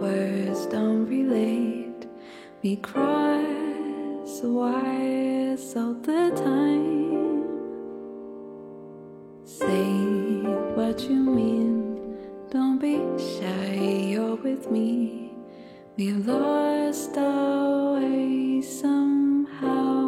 Words don't relate? We cross wires all the time. Say what you mean, don't be shy, you're with me. We have lost our way somehow.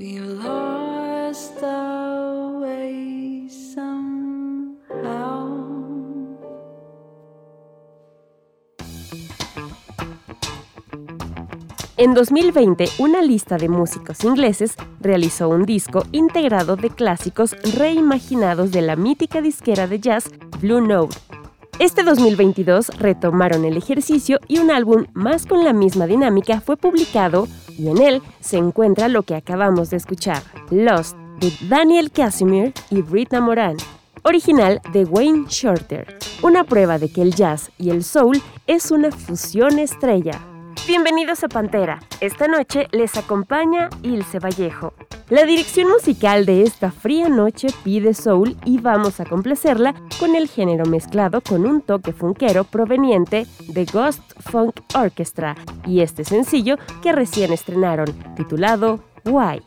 En 2020, una lista de músicos ingleses realizó un disco integrado de clásicos reimaginados de la mítica disquera de jazz Blue Note. Este 2022 retomaron el ejercicio y un álbum más con la misma dinámica fue publicado y en él se encuentra lo que acabamos de escuchar, Lost, de Daniel Casimir y Rita Moran, original de Wayne Shorter, una prueba de que el jazz y el soul es una fusión estrella. Bienvenidos a Pantera. Esta noche les acompaña Ilse Vallejo. La dirección musical de esta fría noche pide soul y vamos a complacerla con el género mezclado con un toque funkero proveniente de Ghost Funk Orchestra y este sencillo que recién estrenaron, titulado Why.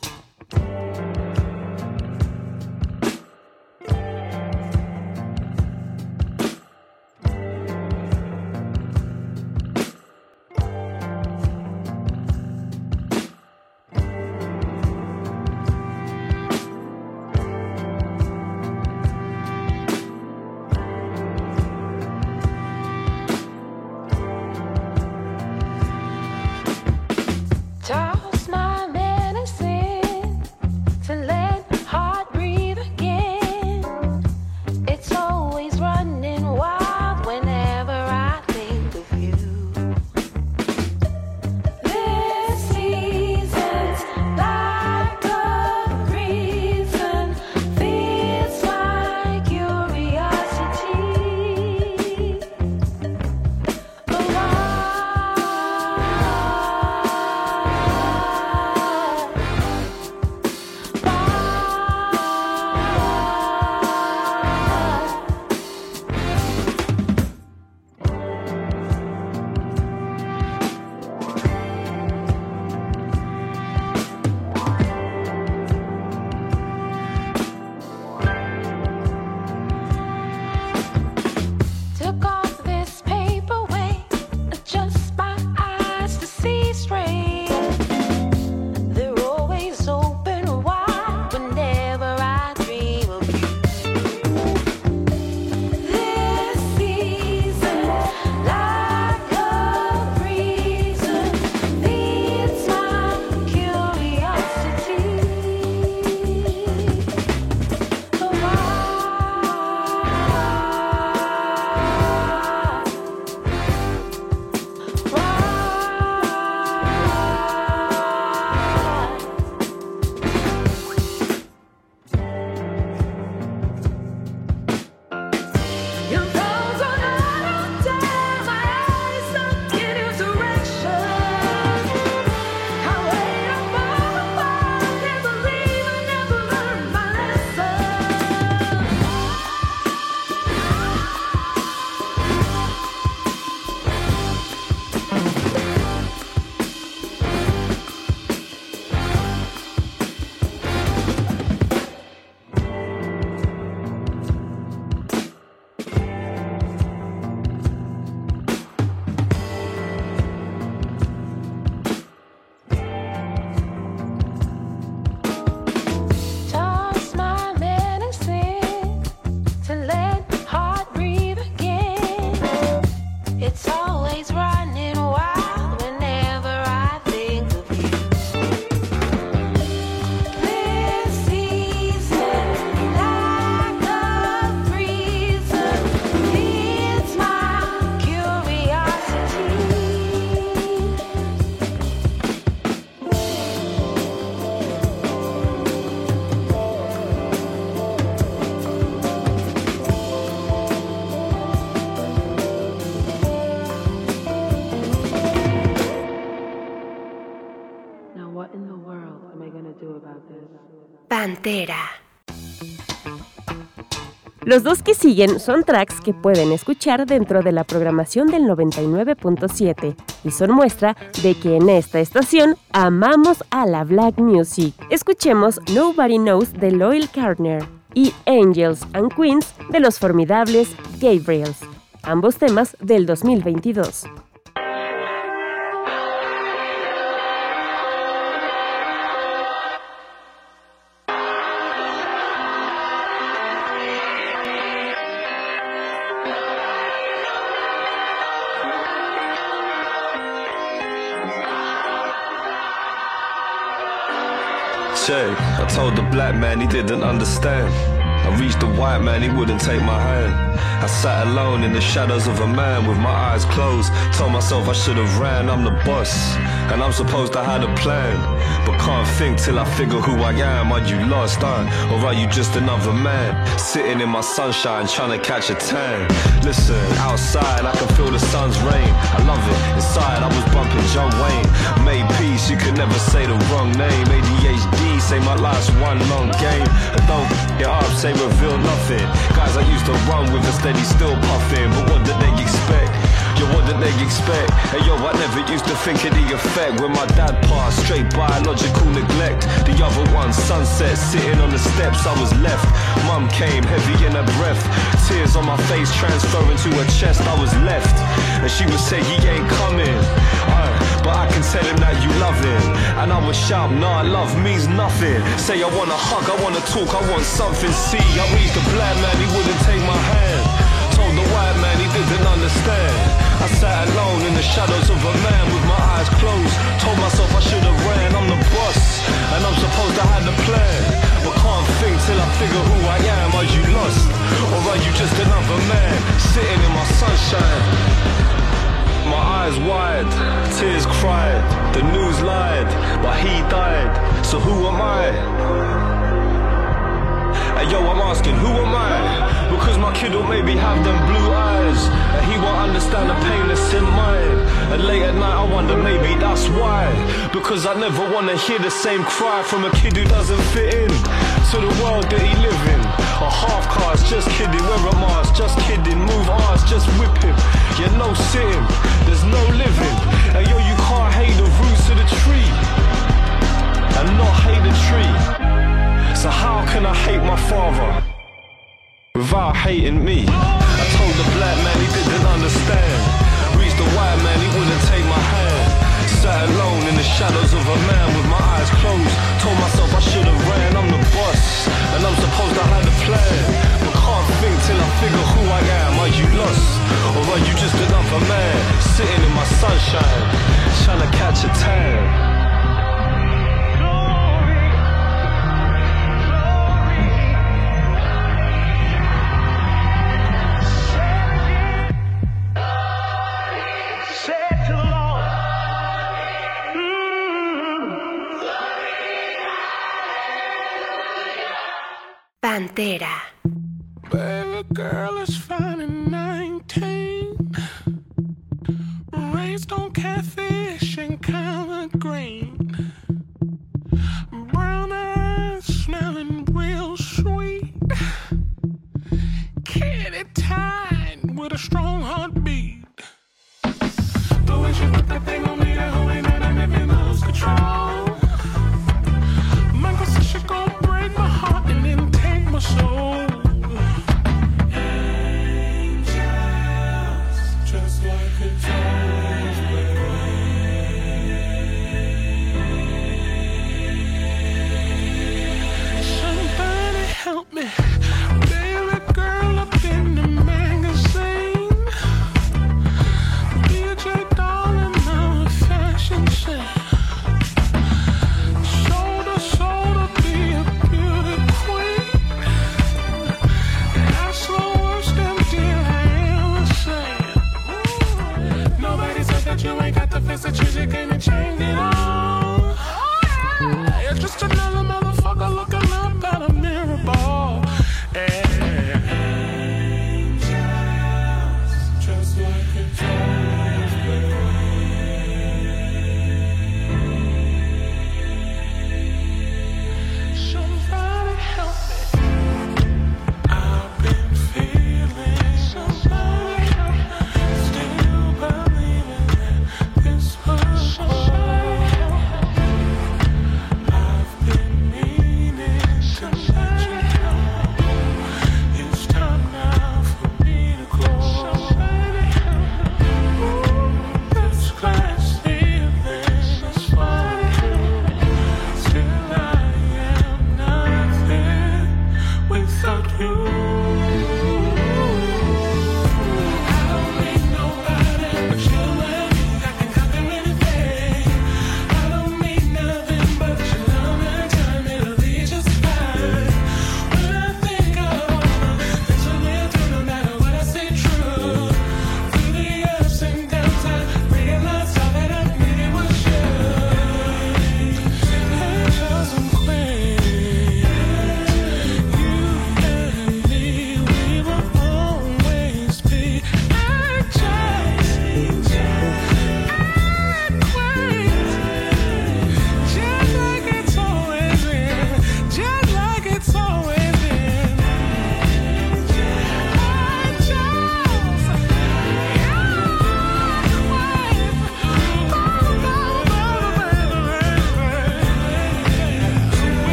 Los dos que siguen son tracks que pueden escuchar dentro de la programación del 99.7 y son muestra de que en esta estación amamos a la black music. Escuchemos Nobody Knows de Loyal Gardner. y Angels and Queens de los formidables Gabriels, ambos temas del 2022. I told the black man he didn't understand. I reached the white man, he wouldn't take my hand. I sat alone in the shadows of a man with my eyes closed. Told myself I should have ran, I'm the boss. And I'm supposed to have a plan. But can't think till I figure who I am. Are you lost, huh? Or are you just another man? Sitting in my sunshine, trying to catch a tan. Listen, outside I can feel the sun's rain. I love it. Inside I was bumping John Wayne. Made peace, you could never say the wrong name. ADHD, say my life's one long game. And don't get up, say reveal nothing. Guys I used to run with a steady still puffing. But what did they expect? Yo, what did they expect? Hey yo, I never used to think of the effect when my dad passed. Straight biological neglect. The other one, sunset, sitting on the steps, I was left. Mum came, heavy in her breath. Tears on my face, transferring to her chest, I was left. And she would say, he ain't coming. But I can tell him that you love him. And I would shout, nah, love means nothing. Say I wanna hug, I wanna talk, I want something. See, I reached the black man, he wouldn't take my hand. Told the white man he didn't understand. I sat alone in the shadows of a man with my eyes closed. Told myself I should have ran, I'm the boss. And I'm supposed to have the plan. But can't think till I figure who I am. Are you lost? Or are you just another man sitting in my sunshine? My eyes wide, tears cried, the news lied, but he died. So who am I? Hey yo, I'm asking, who am I? Because my kid will maybe have them blue eyes, and he won't understand the pain that's in mine. And late at night, I wonder maybe that's why. Because I never wanna hear the same cry from a kid who doesn't fit in to the world that he live in. A half cast, just kidding, wear a mask, just kidding, move arms, just whip him. Yeah, no sitting, there's no living. And yo, you can't hate the roots of the tree and not hate the tree. So how can I hate my father without hating me? I told the black man he didn't understand. Reached the white man, he wouldn't. Alone in the shadows of a man with my eyes closed. Told myself I should have ran, I'm the boss. And I'm supposed to have a plan. But can't think till I figure who I am. Are you lost? Or are you just another man? Sitting in my sunshine, trying to catch a tan. Baby girl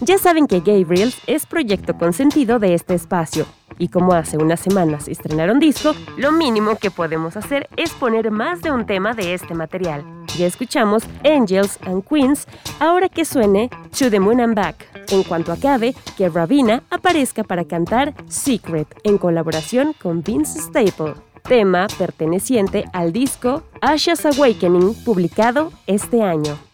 Ya saben que Gabriels es proyecto consentido de este espacio, y como hace unas semanas estrenaron disco, lo mínimo que podemos hacer es poner más de un tema de este material. Ya escuchamos Angels and Queens, ahora que suene To the Moon and Back. En cuanto acabe, que Ravina aparezca para cantar Secret en colaboración con Vince Staple, tema perteneciente al disco Ashes Awakening publicado este año.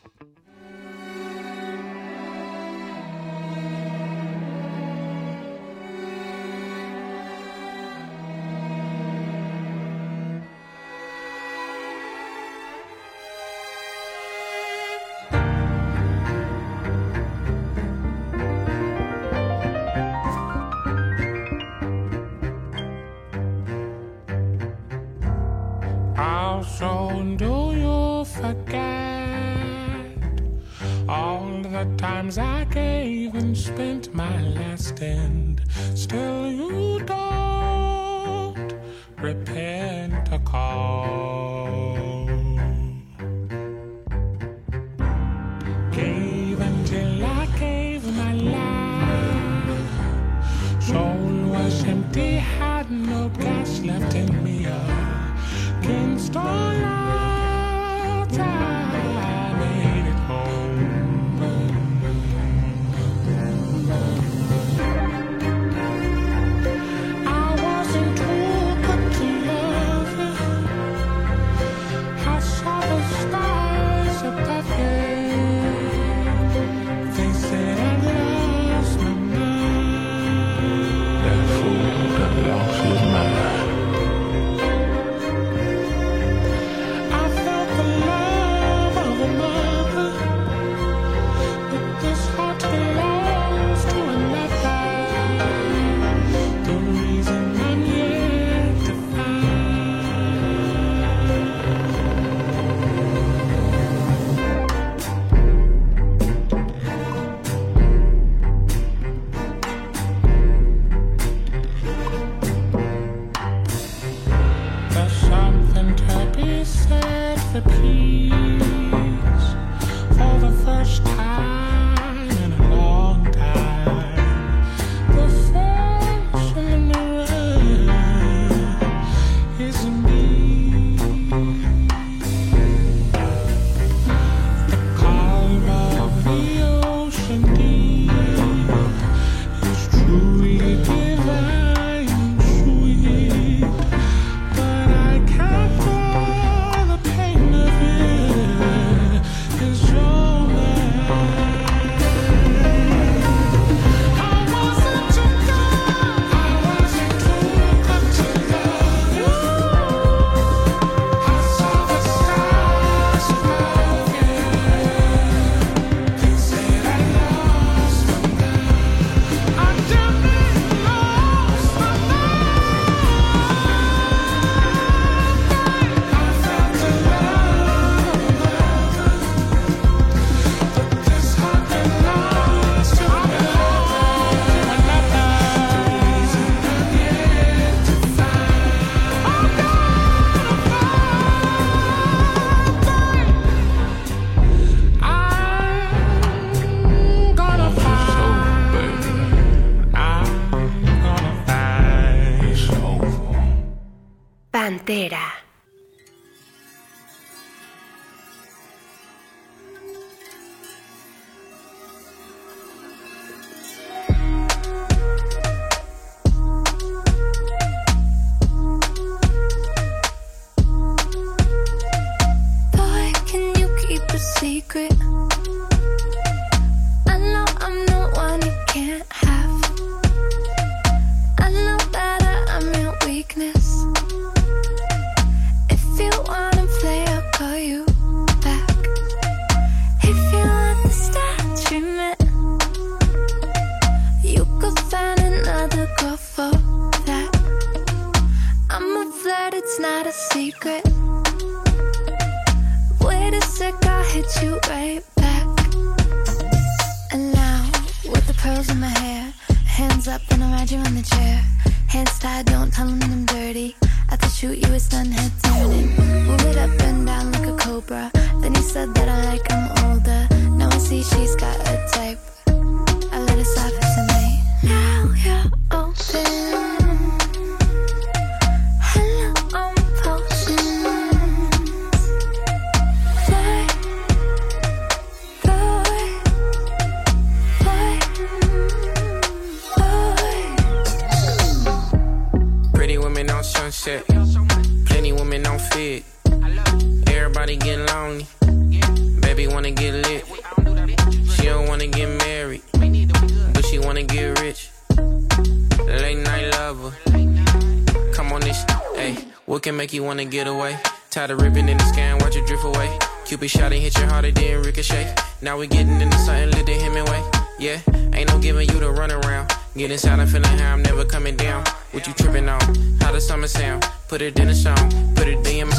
Can make you wanna get away? Tired of ripping in the sky watch it drift away. Cupid shot and hit your heart, it didn't ricochet. Now we getting into something lit the Hemingway. Yeah, ain't no giving you the runaround. Get inside, I'm feeling high, I'm never coming down. What you tripping on? How the summer sound? Put it in a song, put it in my,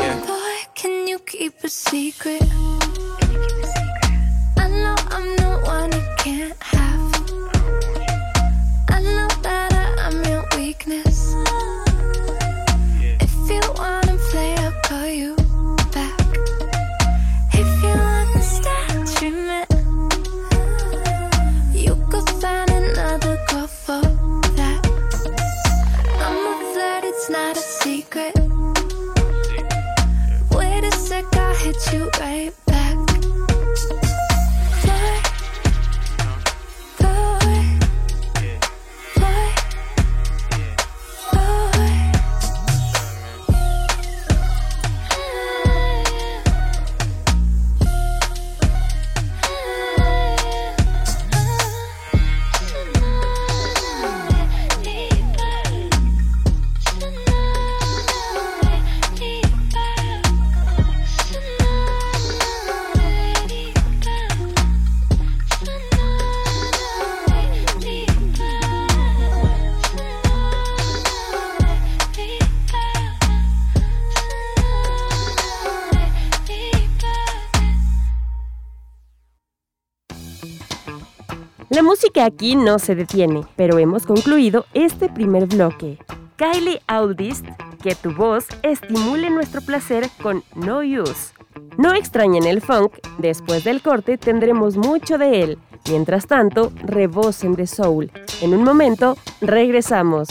yeah. Boy, can you keep a secret? I know I'm the one you can't have. You right música aquí no se detiene, pero hemos concluido este primer bloque. Kylie Audist, que tu voz estimule nuestro placer con No Use. No extrañen el funk, después del corte tendremos mucho de él. Mientras tanto, rebosen de soul. En un momento, regresamos.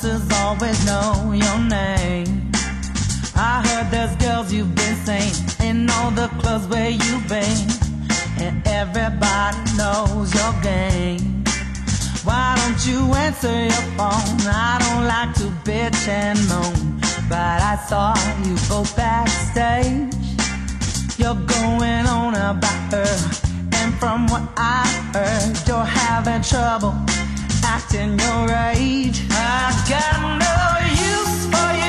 Bouncers always know your name. I heard there's girls you've been saying in all the clubs where you've been, and everybody knows your game. Why don't you answer your phone? I don't like to bitch and moan, but I saw you go backstage. You're going on about her. And from what I heard, you're having trouble acting your age. I got no use for you.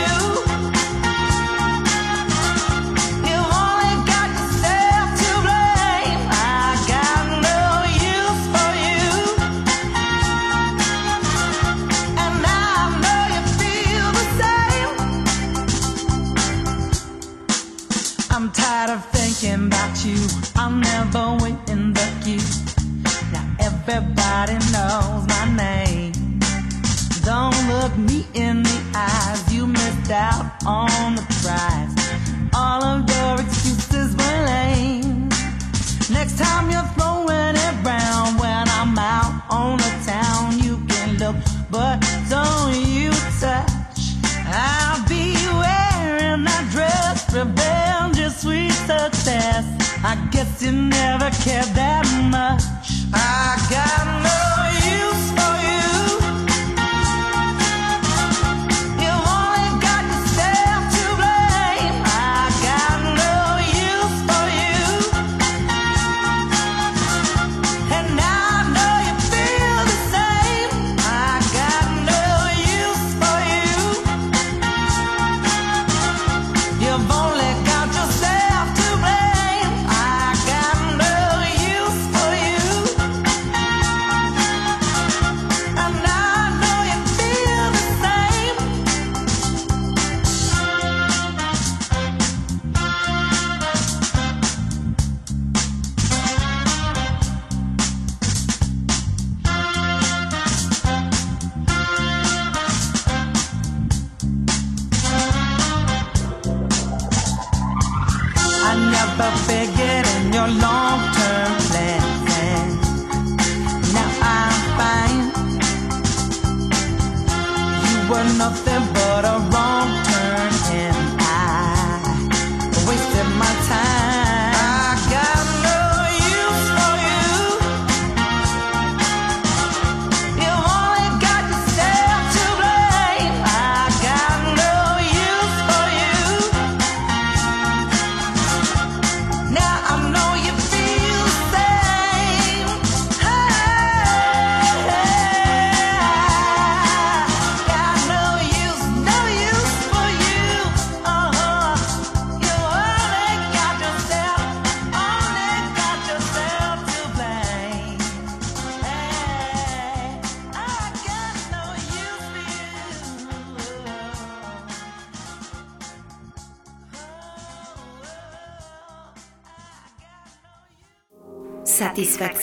Nothing of them but a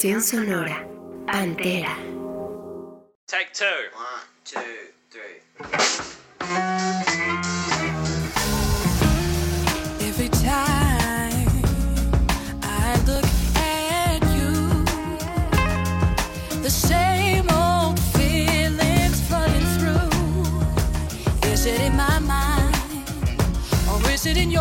Sonora. Pantera. Take two. One, two, three. Every time I look at you, the same old feelings flooding through. Is it in my mind or is it in?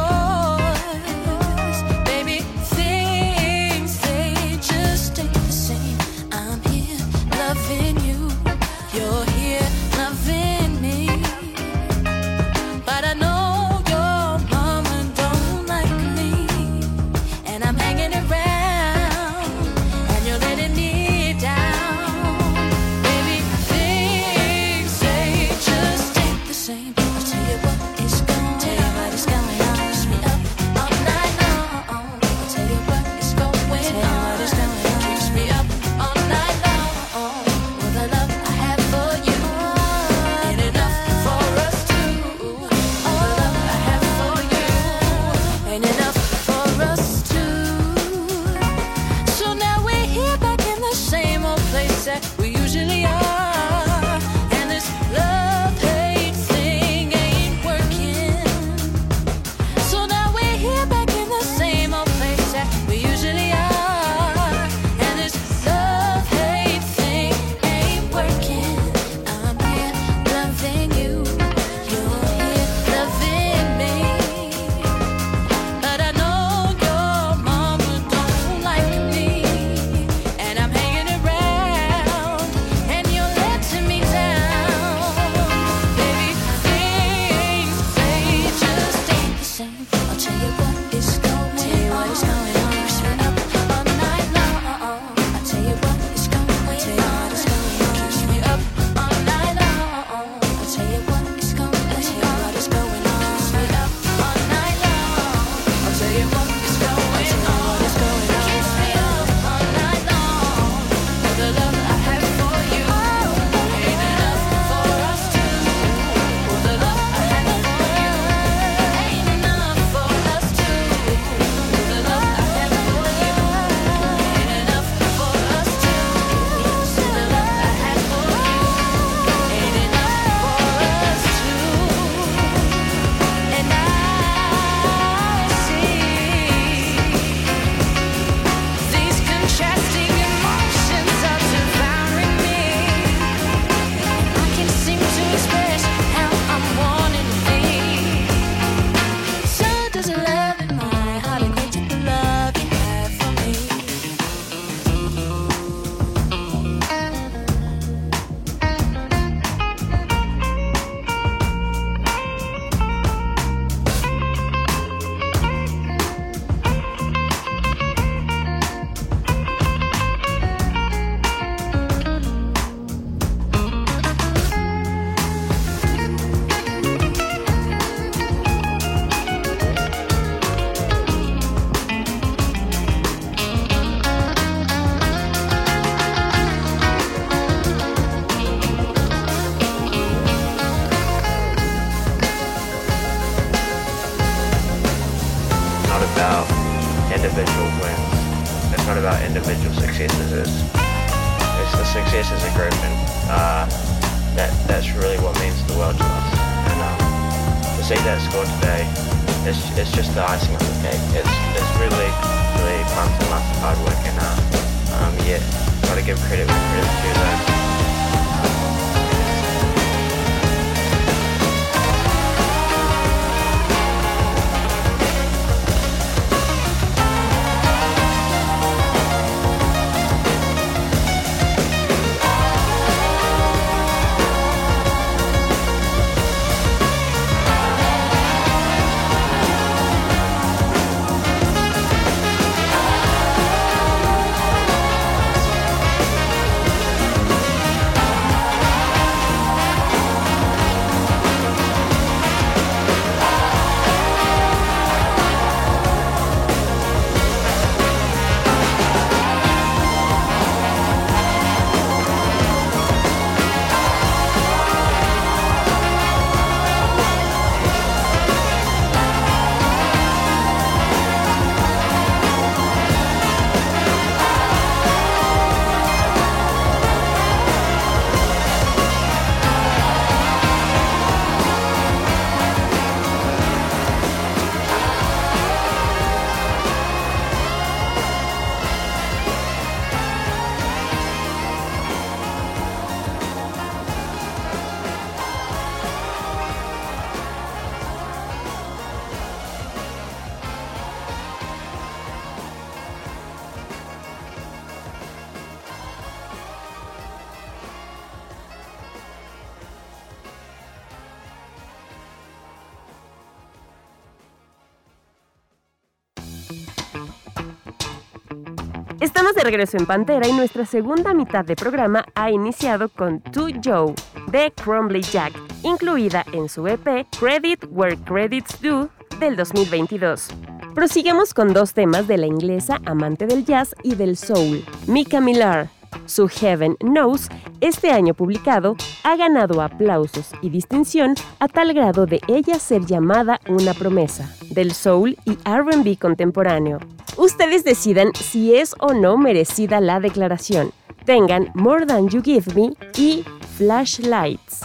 Regreso en Pantera y nuestra segunda mitad de programa ha iniciado con To Joe de Crumbly Jack, incluida en su EP Credit Where Credits Due del 2022. Prosigamos con dos temas de la inglesa amante del jazz y del soul, Mika Millar. Su Heaven Knows, este año publicado, ha ganado aplausos y distinción a tal grado de ella ser llamada una promesa del soul y RB contemporáneo. Ustedes decidan si es o no merecida la declaración. Tengan More Than You Give Me y Flashlights.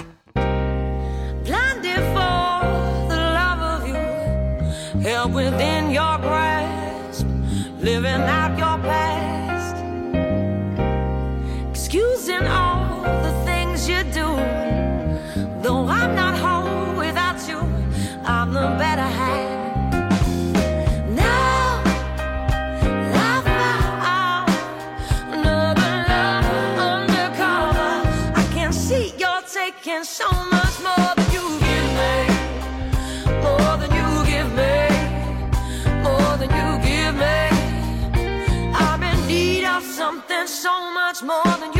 Though I'm not without you, I'm better more than you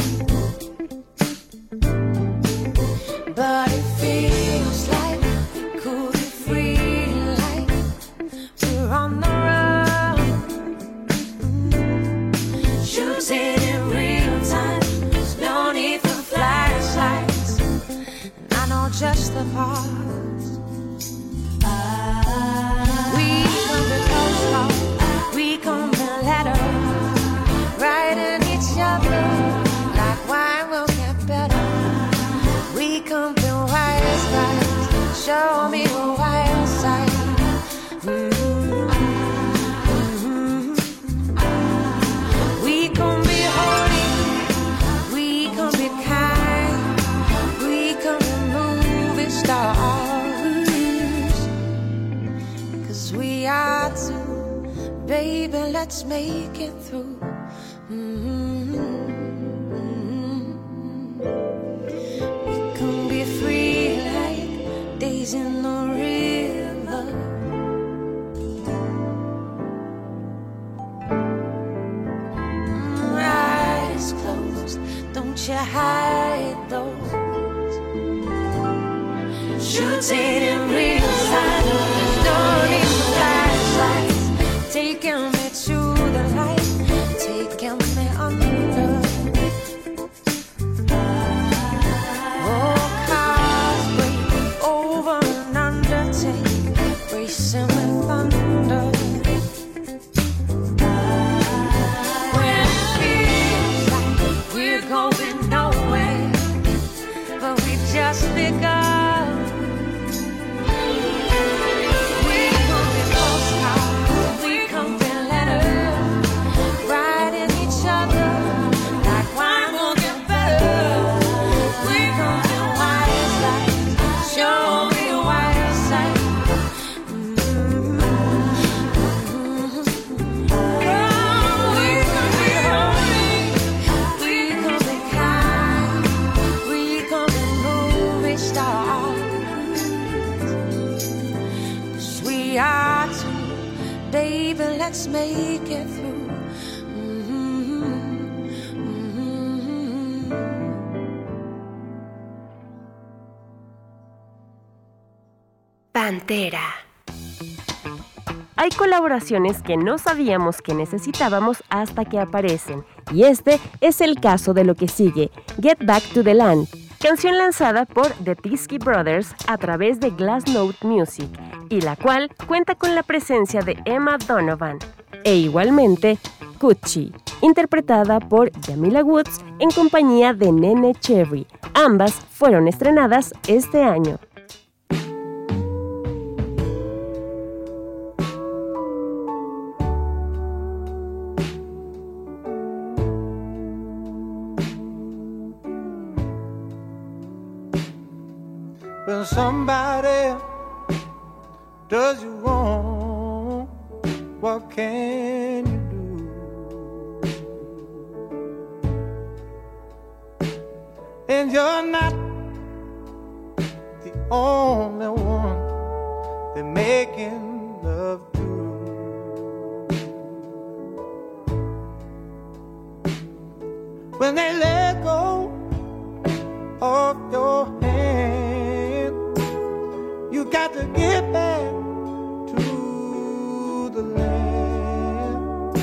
let's make it Hay colaboraciones que no sabíamos que necesitábamos hasta que aparecen, y este es el caso de lo que sigue, Get Back to the Land, canción lanzada por The Teskey Brothers a través de Glassnote Music, y la cual cuenta con la presencia de Emma Donovan, e igualmente Gucci, interpretada por Jamila Woods en compañía de Nene Cherry. Ambas fueron estrenadas este año. When somebody does you wrong, what can you do? And you're not the only one they're making love to. When they let go of your hand, got to get back to the land.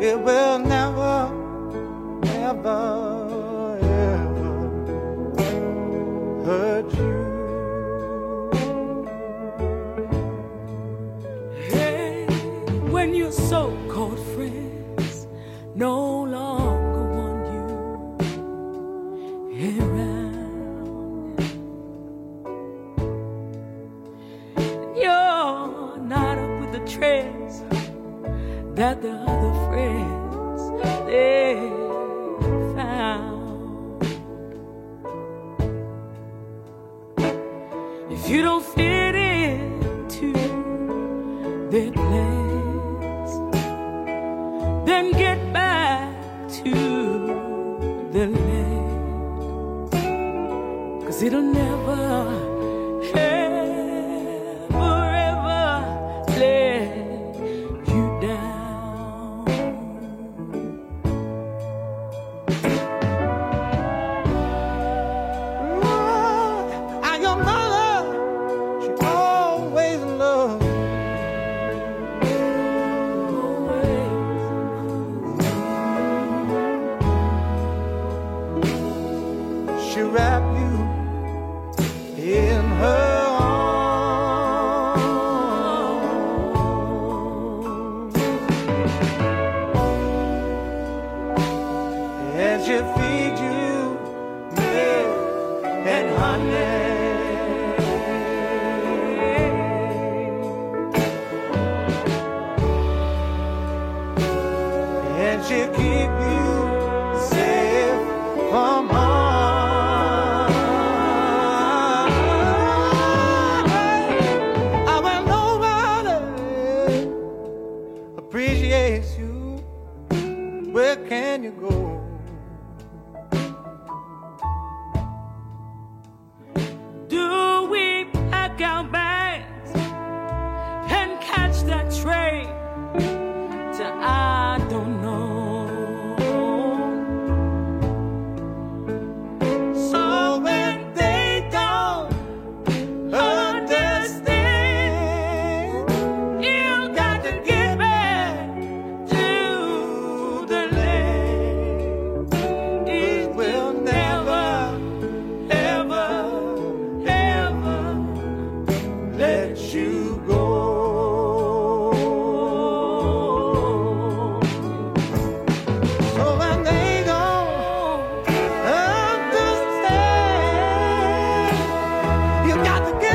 It will never, never, trends that the other friends they found. If you don't fit into their plans, then get back to the land. Cause it'll never, got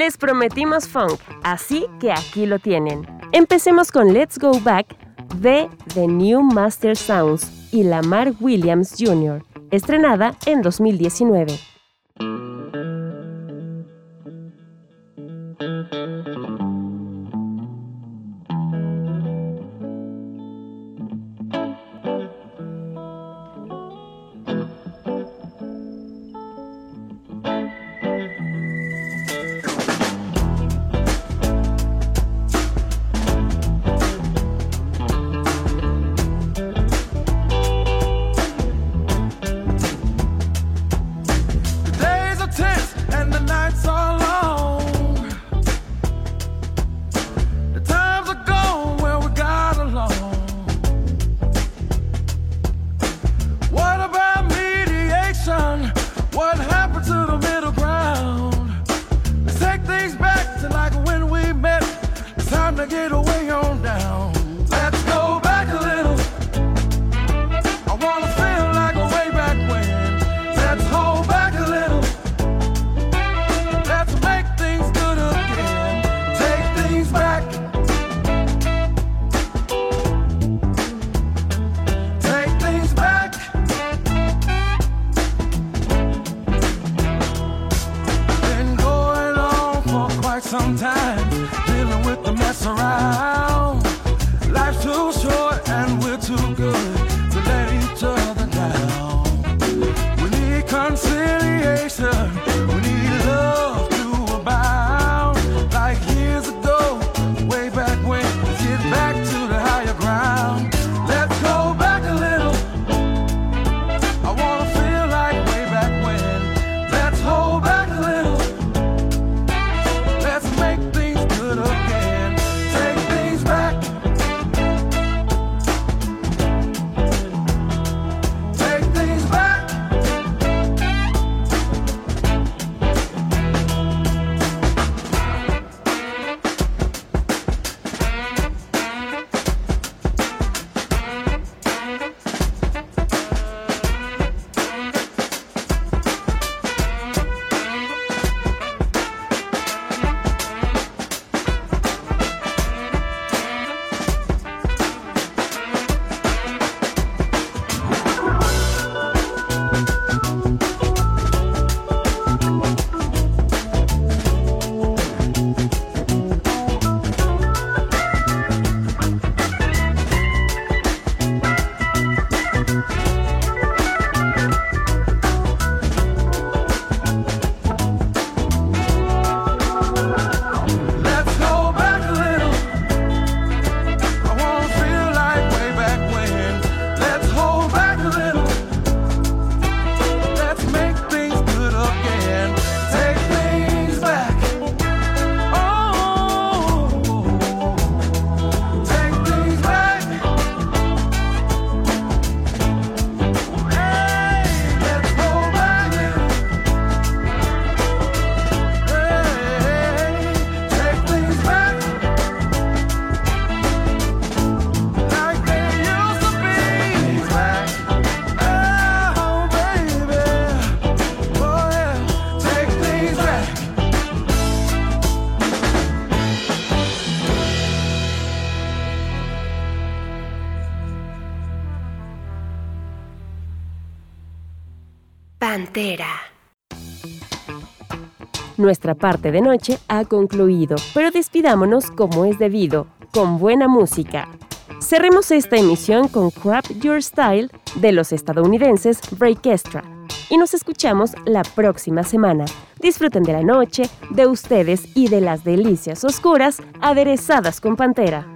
Les prometimos funk, así que aquí lo tienen. Empecemos con Let's Go Back de The New Master Sounds y Lamar Williams Jr., estrenada en 2019. Nuestra parte de noche ha concluido, pero despidámonos como es debido, con buena música. Cerremos esta emisión con Crap Your Style de los estadounidenses Breakestra y nos escuchamos la próxima semana. Disfruten de la noche, de ustedes y de las delicias oscuras aderezadas con pantera.